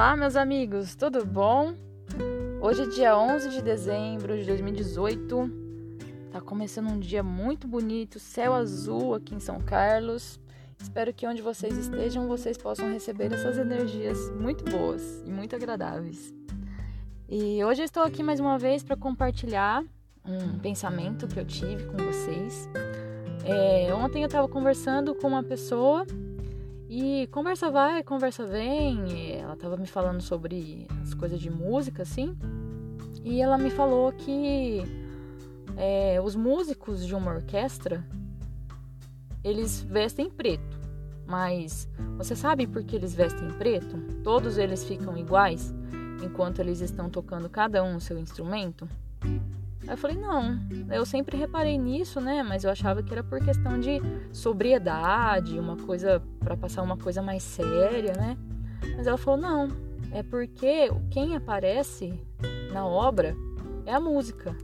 Olá, meus amigos, tudo bom? Hoje é dia 11 de dezembro de 2018. Tá começando um dia muito bonito, céu azul aqui em São Carlos. Espero que onde vocês estejam, vocês possam receber essas energias muito boas e muito agradáveis. E hoje eu estou aqui mais uma vez para compartilhar um pensamento que eu tive com vocês. É, ontem eu estava conversando com uma pessoa e conversa vai, conversa vem. Ela tava me falando sobre as coisas de música, assim. E ela me falou que é, os músicos de uma orquestra eles vestem preto. Mas você sabe por que eles vestem preto? Todos eles ficam iguais enquanto eles estão tocando cada um o seu instrumento? Aí eu falei, não, eu sempre reparei nisso, né? Mas eu achava que era por questão de sobriedade, uma coisa para passar uma coisa mais séria, né? Mas ela falou, não, é porque quem aparece na obra é a música,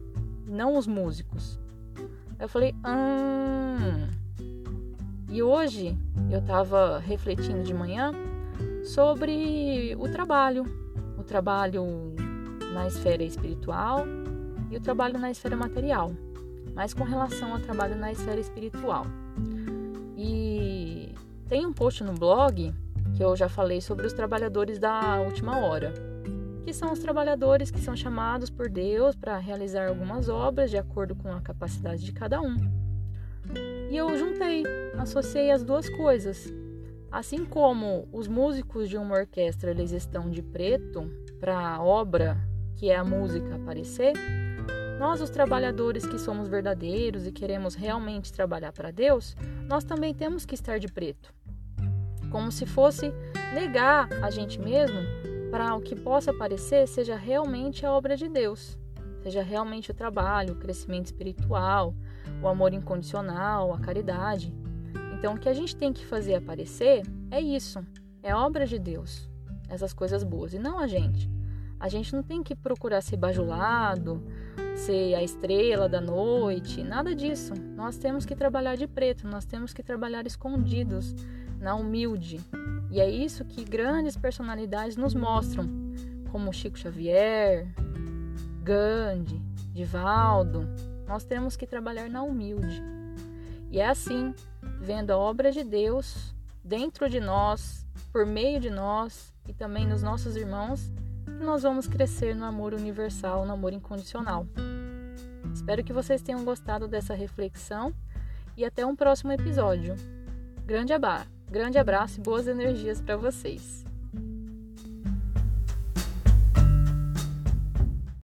não os músicos. Eu falei, hum. E hoje eu tava refletindo de manhã sobre o trabalho, o trabalho na esfera espiritual e o trabalho na esfera material, mas com relação ao trabalho na esfera espiritual. E tem um post no blog que eu já falei sobre os trabalhadores da última hora, que são os trabalhadores que são chamados por Deus para realizar algumas obras de acordo com a capacidade de cada um. E eu juntei, associei as duas coisas. Assim como os músicos de uma orquestra eles estão de preto para a obra que é a música aparecer, nós, os trabalhadores que somos verdadeiros e queremos realmente trabalhar para Deus, nós também temos que estar de preto. Como se fosse negar a gente mesmo para o que possa parecer seja realmente a obra de Deus, seja realmente o trabalho, o crescimento espiritual, o amor incondicional, a caridade. Então, o que a gente tem que fazer aparecer é isso, é obra de Deus, essas coisas boas, e não a gente. A gente não tem que procurar ser bajulado, ser a estrela da noite, nada disso. Nós temos que trabalhar de preto, nós temos que trabalhar escondidos, na humilde. E é isso que grandes personalidades nos mostram, como Chico Xavier, Gandhi, Divaldo. Nós temos que trabalhar na humilde. E é assim, vendo a obra de Deus dentro de nós, por meio de nós e também nos nossos irmãos, nós vamos crescer no amor universal, no amor incondicional. Espero que vocês tenham gostado dessa reflexão e até um próximo episódio. Grande, grande abraço e boas energias para vocês.